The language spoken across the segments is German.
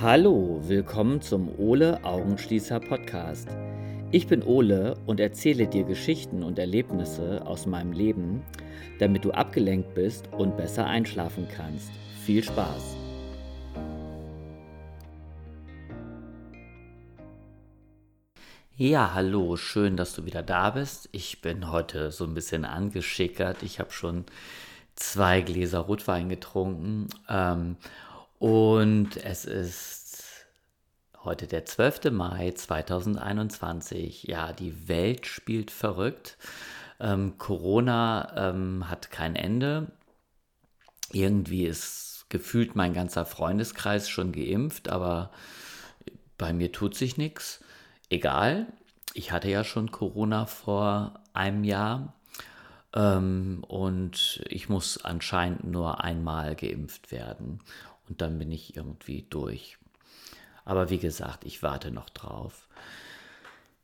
Hallo, willkommen zum Ole Augenschließer Podcast. Ich bin Ole und erzähle dir Geschichten und Erlebnisse aus meinem Leben, damit du abgelenkt bist und besser einschlafen kannst. Viel Spaß! Ja, hallo, schön, dass du wieder da bist. Ich bin heute so ein bisschen angeschickert. Ich habe schon zwei Gläser Rotwein getrunken. Ähm, und es ist heute der 12. Mai 2021. Ja, die Welt spielt verrückt. Ähm, Corona ähm, hat kein Ende. Irgendwie ist gefühlt mein ganzer Freundeskreis schon geimpft, aber bei mir tut sich nichts. Egal, ich hatte ja schon Corona vor einem Jahr ähm, und ich muss anscheinend nur einmal geimpft werden und dann bin ich irgendwie durch. Aber wie gesagt, ich warte noch drauf.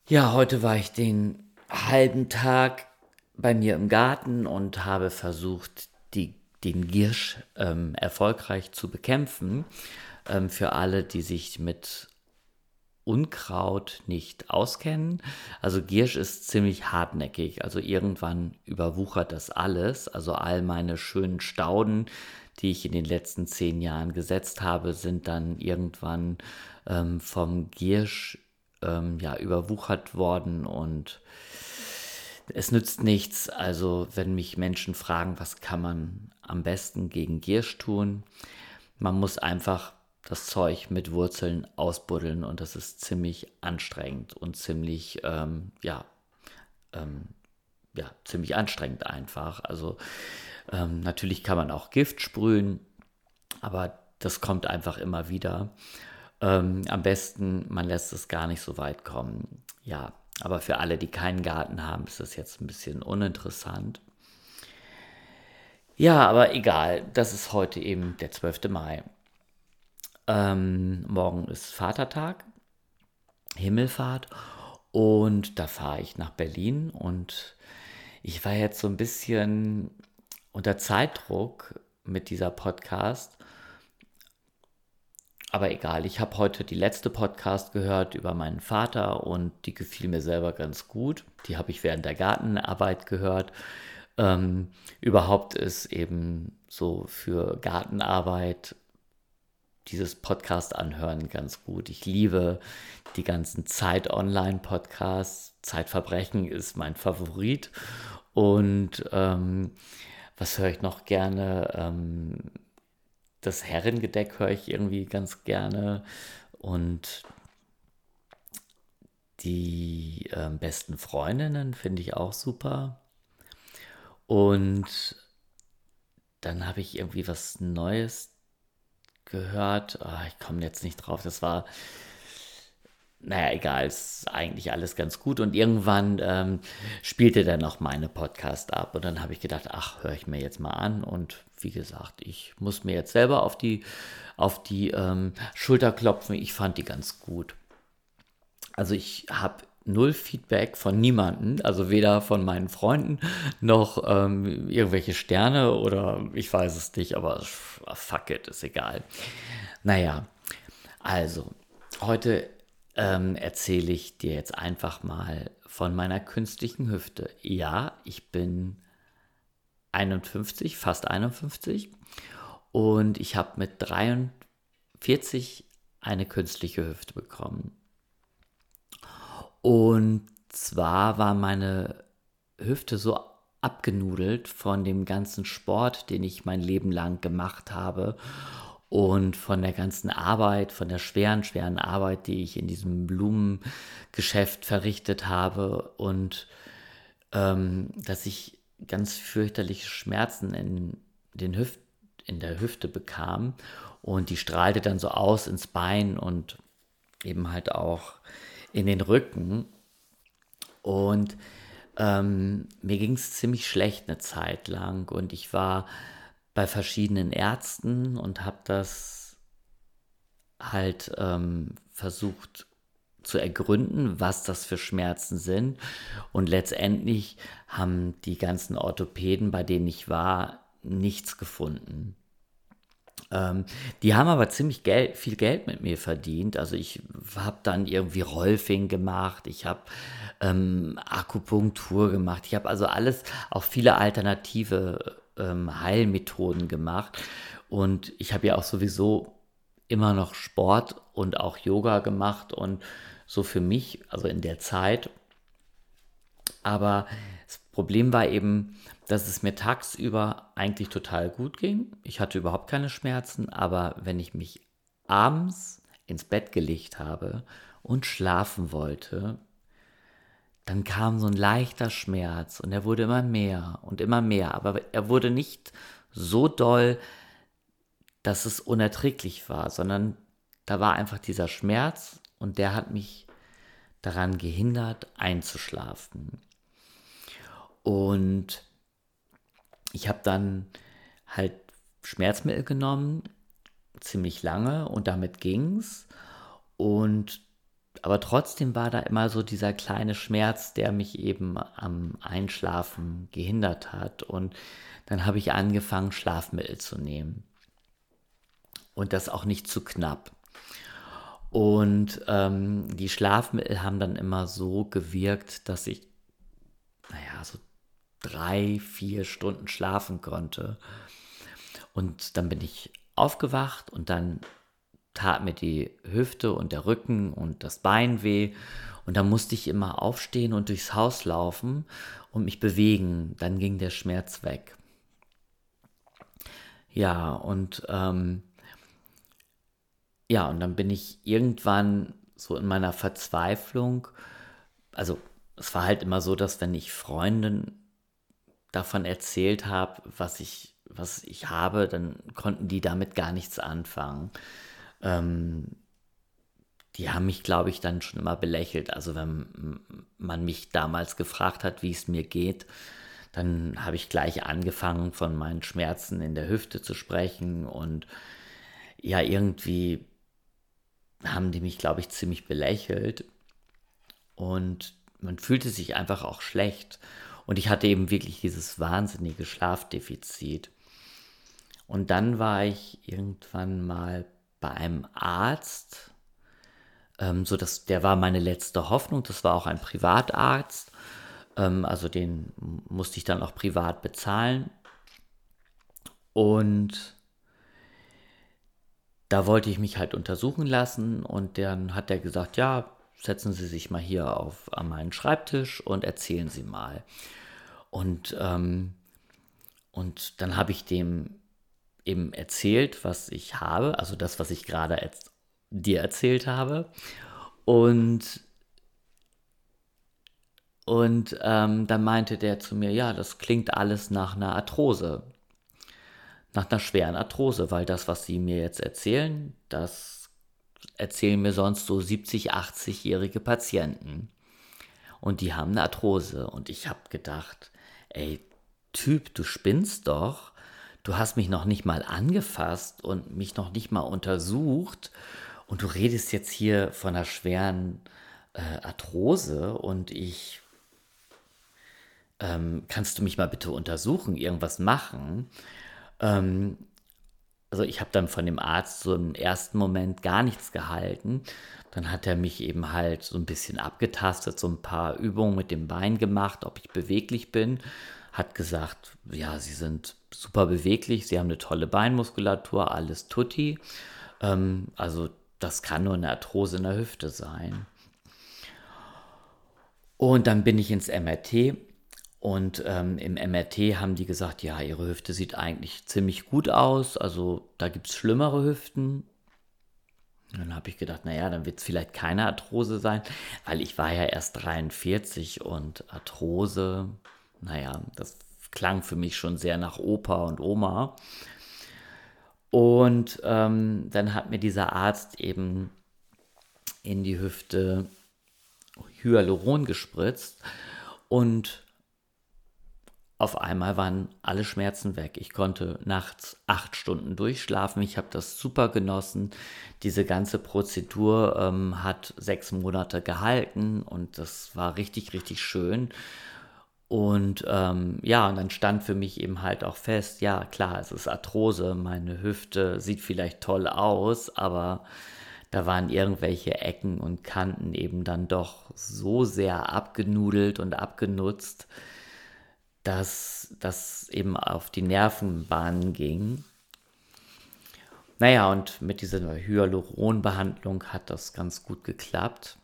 Ja, heute war ich den halben Tag bei mir im Garten und habe versucht, die, den Giersch ähm, erfolgreich zu bekämpfen. Ähm, für alle, die sich mit Unkraut nicht auskennen. Also Giersch ist ziemlich hartnäckig. Also irgendwann überwuchert das alles. Also all meine schönen Stauden, die ich in den letzten zehn Jahren gesetzt habe, sind dann irgendwann ähm, vom Giersch ähm, ja, überwuchert worden und es nützt nichts. Also wenn mich Menschen fragen, was kann man am besten gegen Giersch tun, man muss einfach das Zeug mit Wurzeln ausbuddeln und das ist ziemlich anstrengend und ziemlich, ähm, ja, ähm, ja, ziemlich anstrengend einfach. Also ähm, natürlich kann man auch Gift sprühen, aber das kommt einfach immer wieder. Ähm, am besten, man lässt es gar nicht so weit kommen. Ja, aber für alle, die keinen Garten haben, ist das jetzt ein bisschen uninteressant. Ja, aber egal, das ist heute eben der 12. Mai. Ähm, morgen ist Vatertag, Himmelfahrt und da fahre ich nach Berlin und ich war jetzt so ein bisschen unter Zeitdruck mit dieser Podcast. Aber egal, ich habe heute die letzte Podcast gehört über meinen Vater und die gefiel mir selber ganz gut. Die habe ich während der Gartenarbeit gehört. Ähm, überhaupt ist eben so für Gartenarbeit dieses Podcast anhören ganz gut. Ich liebe die ganzen Zeit Online Podcasts. Zeitverbrechen ist mein Favorit und ähm, was höre ich noch gerne? Ähm, das Herrengedeck höre ich irgendwie ganz gerne. Und die äh, besten Freundinnen finde ich auch super. Und dann habe ich irgendwie was Neues gehört. Oh, ich komme jetzt nicht drauf. Das war naja, egal, ist eigentlich alles ganz gut. Und irgendwann ähm, spielte dann noch meine Podcast ab. Und dann habe ich gedacht, ach, höre ich mir jetzt mal an. Und wie gesagt, ich muss mir jetzt selber auf die, auf die ähm, Schulter klopfen. Ich fand die ganz gut. Also ich habe null Feedback von niemandem, also weder von meinen Freunden noch ähm, irgendwelche Sterne oder ich weiß es nicht, aber fuck it, ist egal. Naja, also heute ähm, erzähle ich dir jetzt einfach mal von meiner künstlichen Hüfte. Ja, ich bin 51, fast 51 und ich habe mit 43 eine künstliche Hüfte bekommen. Und zwar war meine Hüfte so abgenudelt von dem ganzen Sport, den ich mein Leben lang gemacht habe und von der ganzen Arbeit, von der schweren, schweren Arbeit, die ich in diesem Blumengeschäft verrichtet habe und ähm, dass ich ganz fürchterliche Schmerzen in, den Hüft, in der Hüfte bekam und die strahlte dann so aus ins Bein und eben halt auch in den Rücken und ähm, mir ging es ziemlich schlecht eine Zeit lang und ich war bei verschiedenen Ärzten und habe das halt ähm, versucht zu ergründen, was das für Schmerzen sind. Und letztendlich haben die ganzen Orthopäden, bei denen ich war, nichts gefunden. Ähm, die haben aber ziemlich Geld, viel Geld mit mir verdient. Also ich habe dann irgendwie Rolfing gemacht, ich habe ähm, Akupunktur gemacht, ich habe also alles, auch viele alternative ähm, Heilmethoden gemacht. Und ich habe ja auch sowieso immer noch Sport und auch Yoga gemacht und so für mich, also in der Zeit. Aber das Problem war eben, dass es mir tagsüber eigentlich total gut ging. Ich hatte überhaupt keine Schmerzen, aber wenn ich mich abends ins Bett gelegt habe und schlafen wollte, dann kam so ein leichter Schmerz und er wurde immer mehr und immer mehr, aber er wurde nicht so doll, dass es unerträglich war, sondern da war einfach dieser Schmerz und der hat mich daran gehindert, einzuschlafen. Und ich habe dann halt Schmerzmittel genommen, ziemlich lange und damit ging's. Und aber trotzdem war da immer so dieser kleine Schmerz, der mich eben am Einschlafen gehindert hat. Und dann habe ich angefangen, Schlafmittel zu nehmen. Und das auch nicht zu knapp. Und ähm, die Schlafmittel haben dann immer so gewirkt, dass ich, naja, so drei, vier Stunden schlafen konnte. Und dann bin ich aufgewacht und dann tat mir die Hüfte und der Rücken und das Bein weh. Und dann musste ich immer aufstehen und durchs Haus laufen und mich bewegen. Dann ging der Schmerz weg. Ja, und ähm, ja, und dann bin ich irgendwann so in meiner Verzweiflung, also es war halt immer so, dass wenn ich Freunden davon erzählt habe, was ich, was ich habe, dann konnten die damit gar nichts anfangen. Ähm, die haben mich, glaube ich, dann schon immer belächelt. Also wenn man mich damals gefragt hat, wie es mir geht, dann habe ich gleich angefangen, von meinen Schmerzen in der Hüfte zu sprechen. Und ja, irgendwie haben die mich, glaube ich, ziemlich belächelt. Und man fühlte sich einfach auch schlecht. Und ich hatte eben wirklich dieses wahnsinnige Schlafdefizit. Und dann war ich irgendwann mal bei einem Arzt, ähm, so dass der war meine letzte Hoffnung. Das war auch ein Privatarzt, ähm, also den musste ich dann auch privat bezahlen. Und da wollte ich mich halt untersuchen lassen und dann hat er gesagt, ja, setzen Sie sich mal hier auf an meinen Schreibtisch und erzählen Sie mal. Und, ähm, und dann habe ich dem eben erzählt, was ich habe, also das, was ich gerade dir erzählt habe. Und, und ähm, dann meinte der zu mir, ja, das klingt alles nach einer Arthrose, nach einer schweren Arthrose, weil das, was Sie mir jetzt erzählen, das erzählen mir sonst so 70, 80-jährige Patienten. Und die haben eine Arthrose. Und ich habe gedacht, ey, Typ, du spinnst doch. Du hast mich noch nicht mal angefasst und mich noch nicht mal untersucht. Und du redest jetzt hier von einer schweren äh, Arthrose und ich ähm, kannst du mich mal bitte untersuchen, irgendwas machen? Ähm, also ich habe dann von dem Arzt so im ersten Moment gar nichts gehalten. Dann hat er mich eben halt so ein bisschen abgetastet, so ein paar Übungen mit dem Bein gemacht, ob ich beweglich bin. Hat gesagt, ja, Sie sind super beweglich, Sie haben eine tolle Beinmuskulatur, alles tutti. Ähm, also das kann nur eine Arthrose in der Hüfte sein. Und dann bin ich ins MRT und ähm, im MRT haben die gesagt, ja, ihre Hüfte sieht eigentlich ziemlich gut aus. Also da gibt es schlimmere Hüften. Dann habe ich gedacht, naja, dann wird es vielleicht keine Arthrose sein, weil ich war ja erst 43 und Arthrose, naja, das klang für mich schon sehr nach Opa und Oma. Und ähm, dann hat mir dieser Arzt eben in die Hüfte Hyaluron gespritzt und auf einmal waren alle Schmerzen weg. Ich konnte nachts acht Stunden durchschlafen. Ich habe das super genossen. Diese ganze Prozedur ähm, hat sechs Monate gehalten und das war richtig, richtig schön. Und ähm, ja, und dann stand für mich eben halt auch fest, ja klar, es ist Arthrose, meine Hüfte sieht vielleicht toll aus, aber da waren irgendwelche Ecken und Kanten eben dann doch so sehr abgenudelt und abgenutzt, dass das eben auf die Nervenbahnen ging. Naja, und mit dieser Hyaluronbehandlung hat das ganz gut geklappt.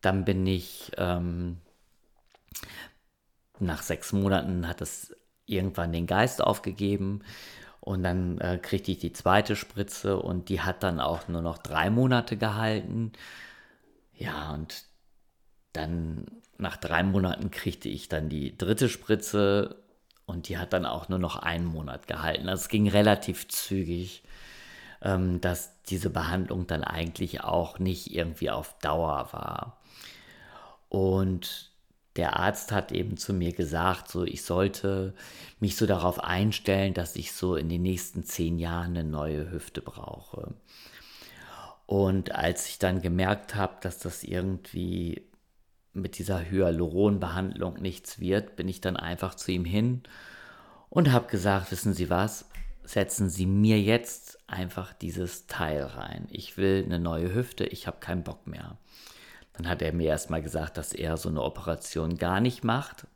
Dann bin ich ähm, nach sechs Monaten hat es irgendwann den Geist aufgegeben und dann äh, kriegte ich die zweite Spritze und die hat dann auch nur noch drei Monate gehalten. Ja, und dann nach drei Monaten kriegte ich dann die dritte Spritze und die hat dann auch nur noch einen Monat gehalten. Also es ging relativ zügig, ähm, dass diese Behandlung dann eigentlich auch nicht irgendwie auf Dauer war. Und der Arzt hat eben zu mir gesagt, so ich sollte mich so darauf einstellen, dass ich so in den nächsten zehn Jahren eine neue Hüfte brauche. Und als ich dann gemerkt habe, dass das irgendwie mit dieser Hyaluronbehandlung nichts wird, bin ich dann einfach zu ihm hin und habe gesagt, wissen Sie was, setzen Sie mir jetzt einfach dieses Teil rein. Ich will eine neue Hüfte, ich habe keinen Bock mehr. Dann hat er mir erstmal gesagt, dass er so eine Operation gar nicht macht.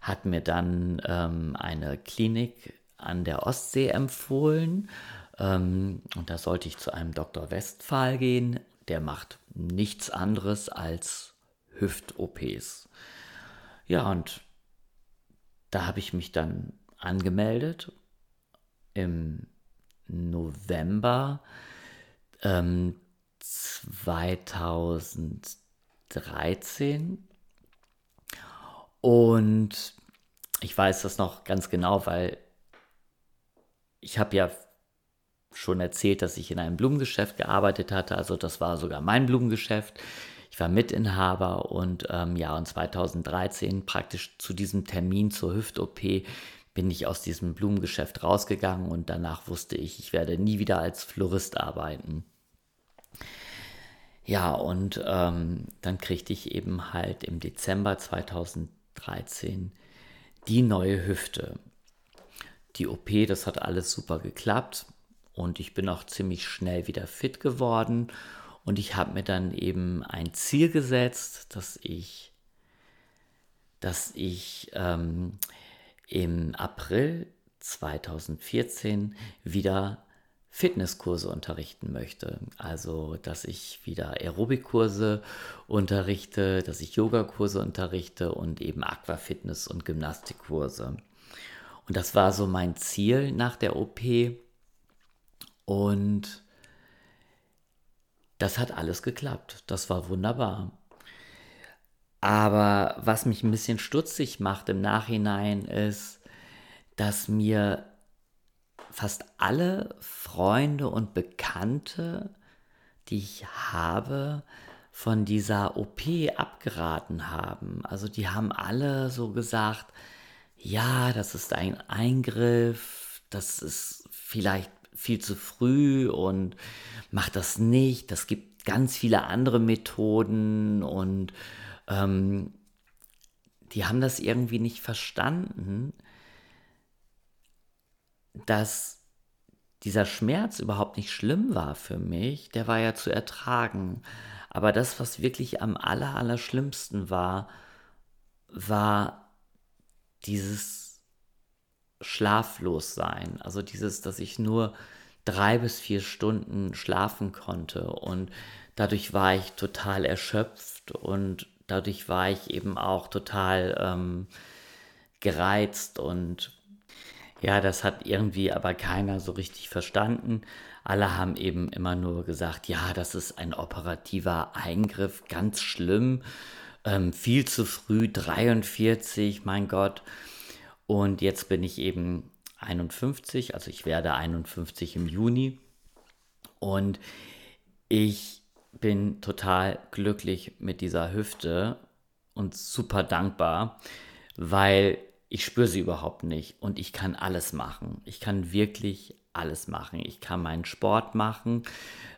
Hat mir dann ähm, eine Klinik an der Ostsee empfohlen. Ähm, und da sollte ich zu einem Dr. Westphal gehen. Der macht nichts anderes als Hüft-OPs. Ja, und da habe ich mich dann angemeldet im November. Ähm, 2013. Und ich weiß das noch ganz genau, weil ich habe ja schon erzählt, dass ich in einem Blumengeschäft gearbeitet hatte. Also das war sogar mein Blumengeschäft. Ich war Mitinhaber und ähm, ja, und 2013 praktisch zu diesem Termin zur Hüft-OP bin ich aus diesem Blumengeschäft rausgegangen und danach wusste ich, ich werde nie wieder als Florist arbeiten. Ja, und ähm, dann kriegte ich eben halt im Dezember 2013 die neue Hüfte. Die OP, das hat alles super geklappt und ich bin auch ziemlich schnell wieder fit geworden und ich habe mir dann eben ein Ziel gesetzt, dass ich, dass ich ähm, im April 2014 wieder Fitnesskurse unterrichten möchte. Also, dass ich wieder Aerobikkurse unterrichte, dass ich Yogakurse unterrichte und eben Aquafitness und Gymnastikkurse. Und das war so mein Ziel nach der OP. Und das hat alles geklappt. Das war wunderbar. Aber was mich ein bisschen stutzig macht im Nachhinein ist, dass mir fast alle Freunde und Bekannte, die ich habe, von dieser OP abgeraten haben. Also die haben alle so gesagt, ja, das ist ein Eingriff, das ist vielleicht viel zu früh und mach das nicht. Das gibt ganz viele andere Methoden und ähm, die haben das irgendwie nicht verstanden, dass dieser Schmerz überhaupt nicht schlimm war für mich, der war ja zu ertragen. Aber das, was wirklich am aller, aller schlimmsten war, war dieses Schlaflossein. Also dieses, dass ich nur drei bis vier Stunden schlafen konnte. Und dadurch war ich total erschöpft und dadurch war ich eben auch total ähm, gereizt und ja, das hat irgendwie aber keiner so richtig verstanden. Alle haben eben immer nur gesagt, ja, das ist ein operativer Eingriff, ganz schlimm, ähm, viel zu früh, 43, mein Gott. Und jetzt bin ich eben 51, also ich werde 51 im Juni. Und ich bin total glücklich mit dieser Hüfte und super dankbar, weil ich spüre sie überhaupt nicht und ich kann alles machen. Ich kann wirklich alles machen. Ich kann meinen Sport machen.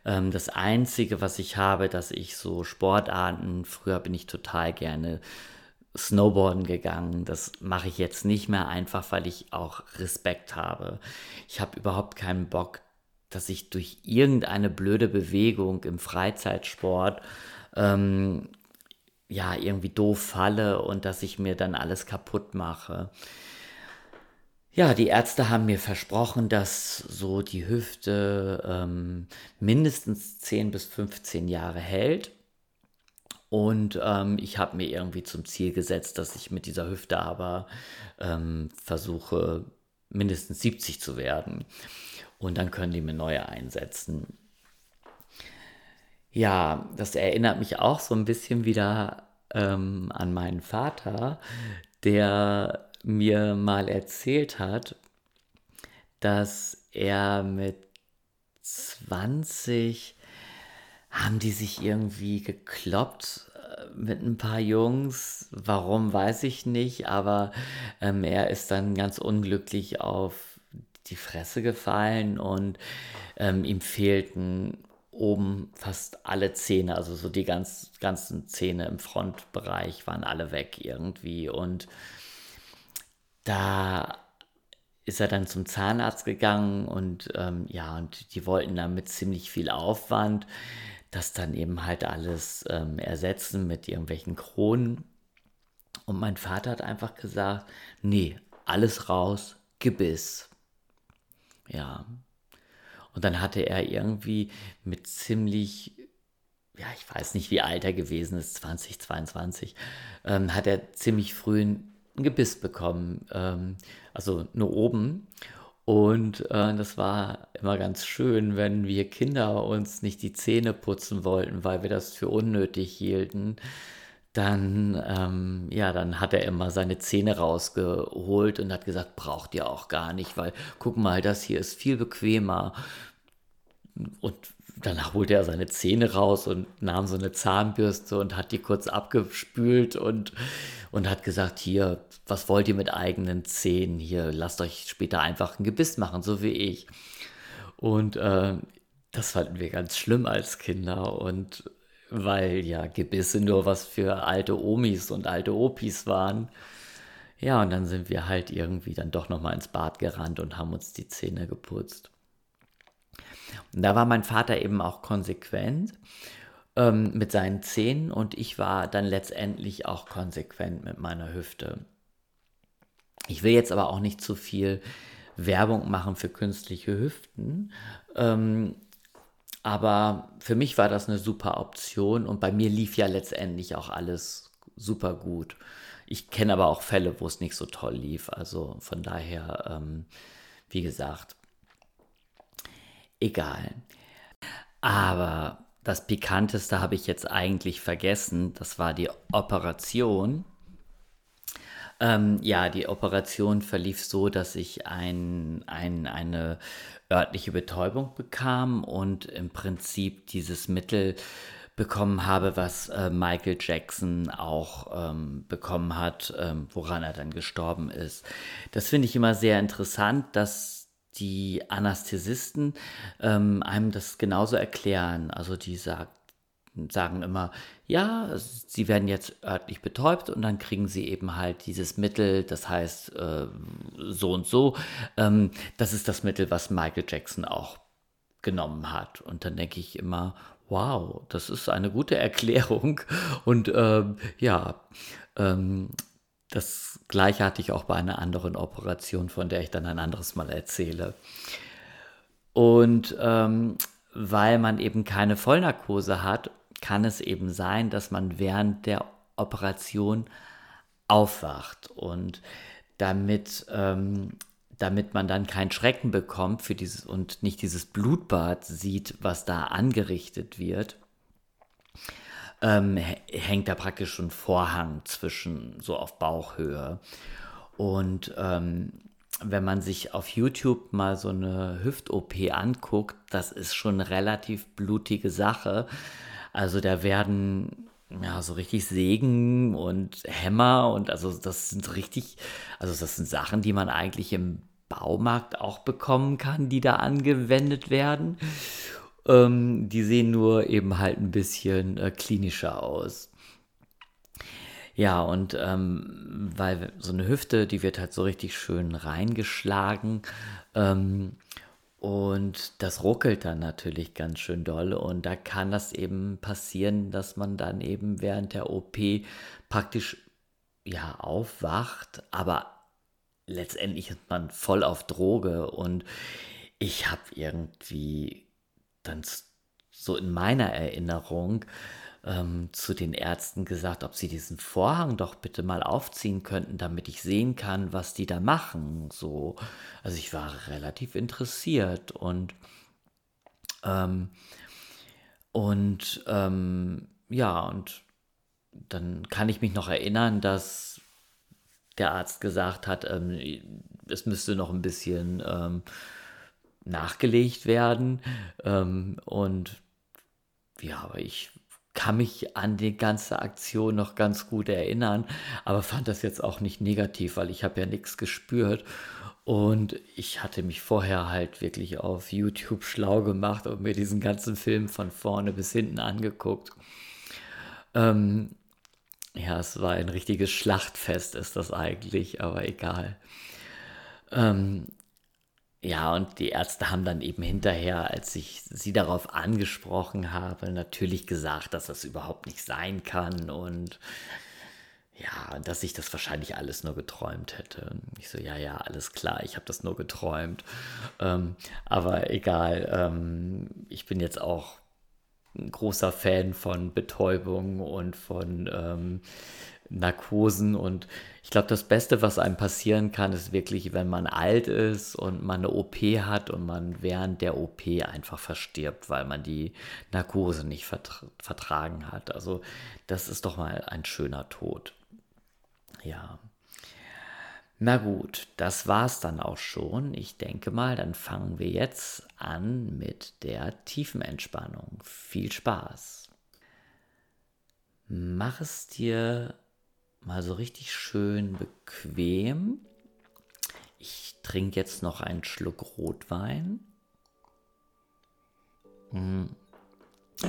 Ähm, das Einzige, was ich habe, dass ich so Sportarten, früher bin ich total gerne Snowboarden gegangen. Das mache ich jetzt nicht mehr einfach, weil ich auch Respekt habe. Ich habe überhaupt keinen Bock, dass ich durch irgendeine blöde Bewegung im Freizeitsport ähm, ja irgendwie doof falle und dass ich mir dann alles kaputt mache. Ja, die Ärzte haben mir versprochen, dass so die Hüfte ähm, mindestens 10 bis 15 Jahre hält. Und ähm, ich habe mir irgendwie zum Ziel gesetzt, dass ich mit dieser Hüfte aber ähm, versuche, mindestens 70 zu werden. Und dann können die mir neue einsetzen. Ja, das erinnert mich auch so ein bisschen wieder ähm, an meinen Vater, der mir mal erzählt hat, dass er mit 20 haben die sich irgendwie gekloppt äh, mit ein paar Jungs. Warum, weiß ich nicht, aber ähm, er ist dann ganz unglücklich auf die Fresse gefallen und ähm, ihm fehlten oben fast alle Zähne, also so die ganz, ganzen Zähne im Frontbereich waren alle weg irgendwie und da ist er dann zum Zahnarzt gegangen und ähm, ja, und die wollten dann mit ziemlich viel Aufwand das dann eben halt alles ähm, ersetzen mit irgendwelchen Kronen. Und mein Vater hat einfach gesagt, nee, alles raus, Gebiss. Ja. Und dann hatte er irgendwie mit ziemlich, ja, ich weiß nicht, wie alt er gewesen ist, 2022, ähm, hat er ziemlich früh ein Gebiss bekommen. Ähm, also nur oben. Und äh, das war immer ganz schön, wenn wir Kinder uns nicht die Zähne putzen wollten, weil wir das für unnötig hielten. Dann, ähm, ja, dann hat er immer seine Zähne rausgeholt und hat gesagt, braucht ihr auch gar nicht, weil guck mal, das hier ist viel bequemer. Und danach holte er seine Zähne raus und nahm so eine Zahnbürste und hat die kurz abgespült und, und hat gesagt, hier, was wollt ihr mit eigenen Zähnen? Hier, lasst euch später einfach ein Gebiss machen, so wie ich. Und äh, das fanden wir ganz schlimm als Kinder und weil ja Gebisse nur was für alte Omis und alte Opis waren. Ja, und dann sind wir halt irgendwie dann doch nochmal ins Bad gerannt und haben uns die Zähne geputzt. Und da war mein Vater eben auch konsequent ähm, mit seinen Zähnen und ich war dann letztendlich auch konsequent mit meiner Hüfte. Ich will jetzt aber auch nicht zu viel Werbung machen für künstliche Hüften. Ähm, aber für mich war das eine super Option und bei mir lief ja letztendlich auch alles super gut. Ich kenne aber auch Fälle, wo es nicht so toll lief. Also von daher, ähm, wie gesagt, egal. Aber das Pikanteste habe ich jetzt eigentlich vergessen. Das war die Operation. Ähm, ja, die Operation verlief so, dass ich ein, ein, eine örtliche Betäubung bekam und im Prinzip dieses Mittel bekommen habe, was äh, Michael Jackson auch ähm, bekommen hat, ähm, woran er dann gestorben ist. Das finde ich immer sehr interessant, dass die Anästhesisten ähm, einem das genauso erklären. Also die sagt, sagen immer, ja, sie werden jetzt örtlich betäubt und dann kriegen sie eben halt dieses Mittel, das heißt äh, so und so. Ähm, das ist das Mittel, was Michael Jackson auch genommen hat. Und dann denke ich immer, wow, das ist eine gute Erklärung. Und ähm, ja, ähm, das gleiche hatte ich auch bei einer anderen Operation, von der ich dann ein anderes Mal erzähle. Und ähm, weil man eben keine Vollnarkose hat, kann es eben sein, dass man während der Operation aufwacht. Und damit, ähm, damit man dann keinen Schrecken bekommt für dieses und nicht dieses Blutbad sieht, was da angerichtet wird, ähm, hängt da praktisch schon Vorhang zwischen, so auf Bauchhöhe. Und ähm, wenn man sich auf YouTube mal so eine Hüft-OP anguckt, das ist schon eine relativ blutige Sache. Also da werden ja so richtig Sägen und Hämmer und also das sind richtig, also das sind Sachen, die man eigentlich im Baumarkt auch bekommen kann, die da angewendet werden. Ähm, die sehen nur eben halt ein bisschen äh, klinischer aus. Ja, und ähm, weil so eine Hüfte, die wird halt so richtig schön reingeschlagen. Ähm, und das ruckelt dann natürlich ganz schön doll. Und da kann das eben passieren, dass man dann eben während der OP praktisch ja aufwacht, aber letztendlich ist man voll auf Droge. Und ich habe irgendwie dann so in meiner Erinnerung ähm, zu den Ärzten gesagt, ob sie diesen Vorhang doch bitte mal aufziehen könnten, damit ich sehen kann, was die da machen. So, also ich war relativ interessiert und ähm, und ähm, ja und dann kann ich mich noch erinnern, dass der Arzt gesagt hat, ähm, es müsste noch ein bisschen ähm, nachgelegt werden. Ähm, und ja, aber ich kann mich an die ganze Aktion noch ganz gut erinnern, aber fand das jetzt auch nicht negativ, weil ich habe ja nichts gespürt. Und ich hatte mich vorher halt wirklich auf YouTube schlau gemacht und mir diesen ganzen Film von vorne bis hinten angeguckt. Ähm, ja, es war ein richtiges Schlachtfest, ist das eigentlich, aber egal. Ähm, ja, und die Ärzte haben dann eben hinterher, als ich sie darauf angesprochen habe, natürlich gesagt, dass das überhaupt nicht sein kann und ja, dass ich das wahrscheinlich alles nur geträumt hätte. Ich so, ja, ja, alles klar, ich habe das nur geträumt. Ähm, aber egal, ähm, ich bin jetzt auch ein großer Fan von Betäubung und von ähm, Narkosen und ich glaube, das Beste, was einem passieren kann, ist wirklich, wenn man alt ist und man eine OP hat und man während der OP einfach verstirbt, weil man die Narkose nicht vertra vertragen hat. Also das ist doch mal ein schöner Tod. Ja. Na gut, das war's dann auch schon. Ich denke mal, dann fangen wir jetzt an mit der Tiefenentspannung. Viel Spaß. Mach es dir mal so richtig schön bequem. Ich trinke jetzt noch einen Schluck Rotwein. Mhm.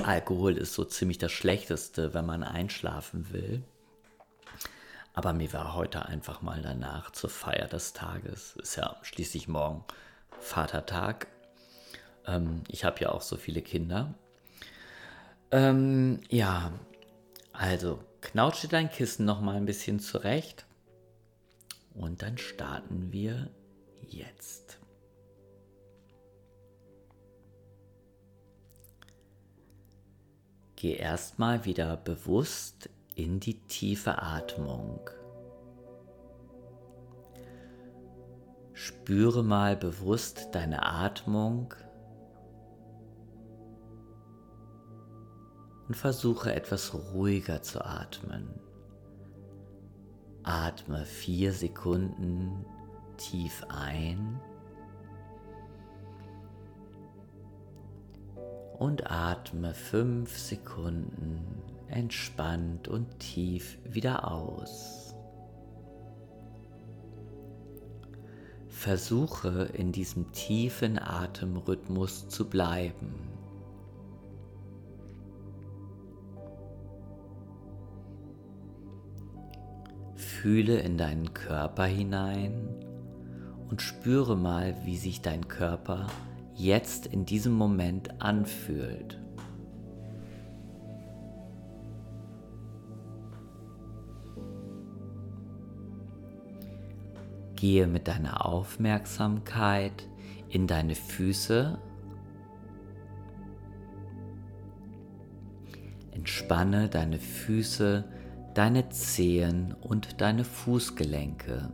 Alkohol ist so ziemlich das Schlechteste, wenn man einschlafen will. Aber mir war heute einfach mal danach zur Feier des Tages. Ist ja schließlich morgen Vatertag. Ähm, ich habe ja auch so viele Kinder. Ähm, ja, also Knautsche dein Kissen noch mal ein bisschen zurecht. Und dann starten wir jetzt. Geh erstmal wieder bewusst in die tiefe Atmung. Spüre mal bewusst deine Atmung und versuche etwas ruhiger zu atmen. Atme vier Sekunden tief ein und atme fünf Sekunden entspannt und tief wieder aus. Versuche in diesem tiefen Atemrhythmus zu bleiben. Fühle in deinen Körper hinein und spüre mal, wie sich dein Körper jetzt in diesem Moment anfühlt. Gehe mit deiner Aufmerksamkeit in deine Füße. Entspanne deine Füße deine Zehen und deine Fußgelenke.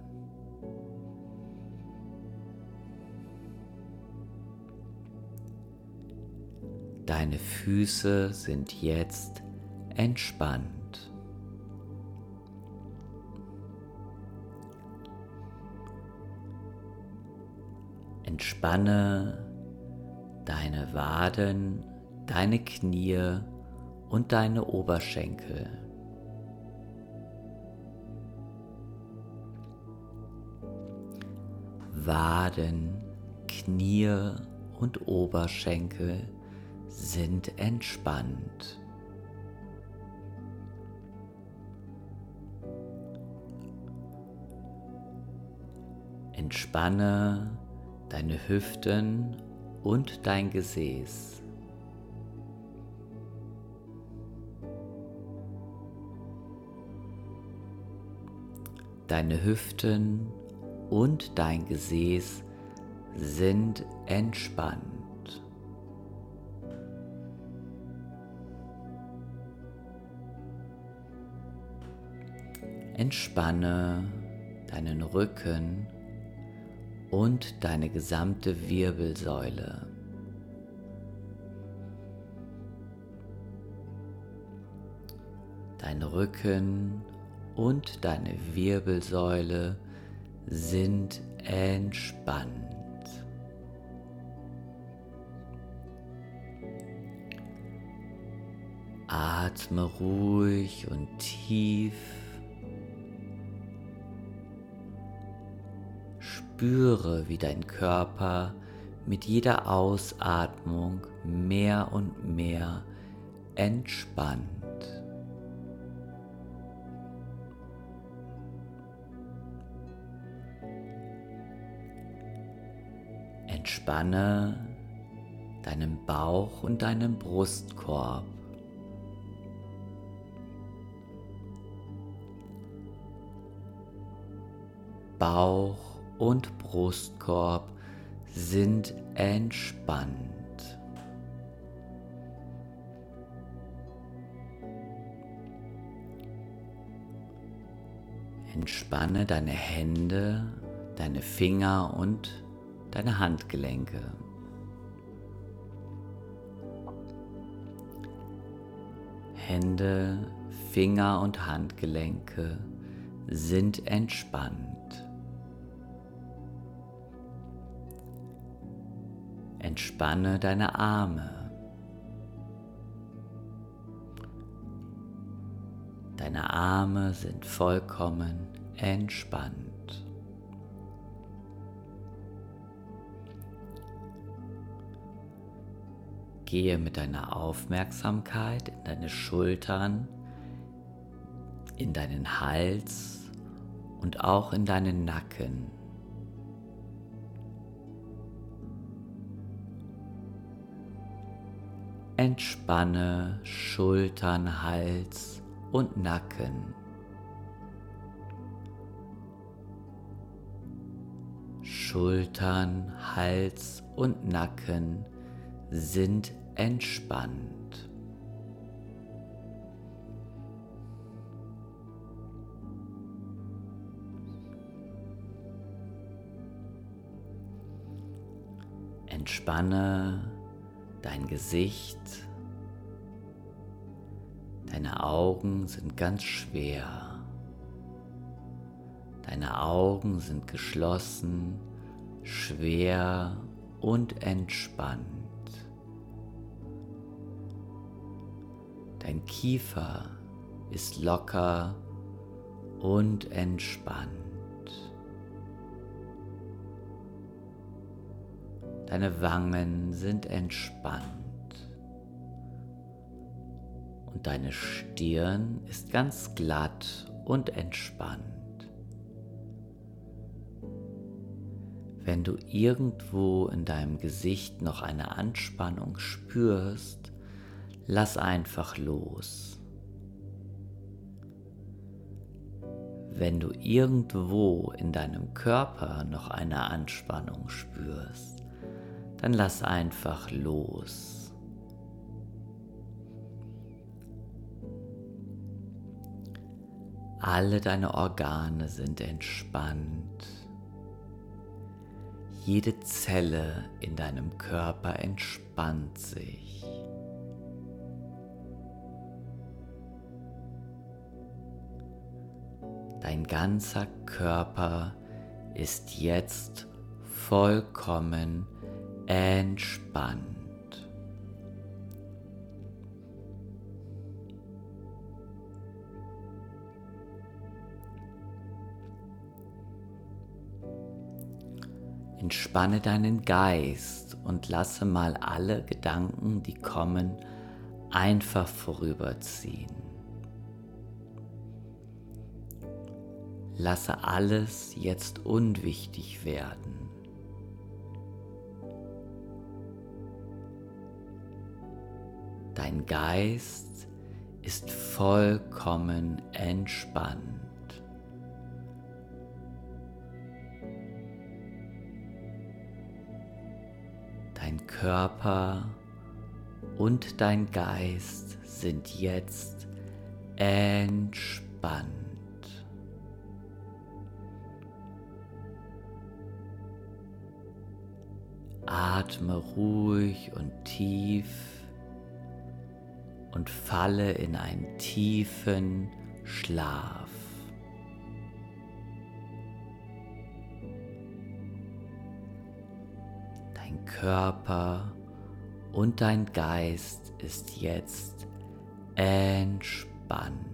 Deine Füße sind jetzt entspannt. Entspanne deine Waden, deine Knie und deine Oberschenkel. Waden, Knie und Oberschenkel sind entspannt. Entspanne deine Hüften und dein Gesäß. Deine Hüften und dein Gesäß sind entspannt. Entspanne deinen Rücken und deine gesamte Wirbelsäule. Dein Rücken und deine Wirbelsäule sind entspannt. Atme ruhig und tief. Spüre, wie dein Körper mit jeder Ausatmung mehr und mehr entspannt. Entspanne deinen Bauch und deinen Brustkorb. Bauch und Brustkorb sind entspannt. Entspanne deine Hände, deine Finger und deine Handgelenke. Hände, Finger und Handgelenke sind entspannt. Entspanne deine Arme. Deine Arme sind vollkommen entspannt. Gehe mit deiner Aufmerksamkeit in deine Schultern, in deinen Hals und auch in deinen Nacken. Entspanne Schultern, Hals und Nacken. Schultern, Hals und Nacken sind entspannt. Entspanne dein Gesicht. Deine Augen sind ganz schwer. Deine Augen sind geschlossen, schwer und entspannt. Dein Kiefer ist locker und entspannt. Deine Wangen sind entspannt. Und deine Stirn ist ganz glatt und entspannt. Wenn du irgendwo in deinem Gesicht noch eine Anspannung spürst, lass einfach los. Wenn du irgendwo in deinem Körper noch eine Anspannung spürst, dann lass einfach los. Alle deine Organe sind entspannt. Jede Zelle in deinem Körper entspannt sich. Dein ganzer Körper ist jetzt vollkommen entspannt. Entspanne deinen Geist und lasse mal alle Gedanken, die kommen, einfach vorüberziehen. Lasse alles jetzt unwichtig werden. Dein Geist ist vollkommen entspannt. Dein Körper und dein Geist sind jetzt entspannt. Atme ruhig und tief und falle in einen tiefen Schlaf. Dein Körper und dein Geist ist jetzt entspannt.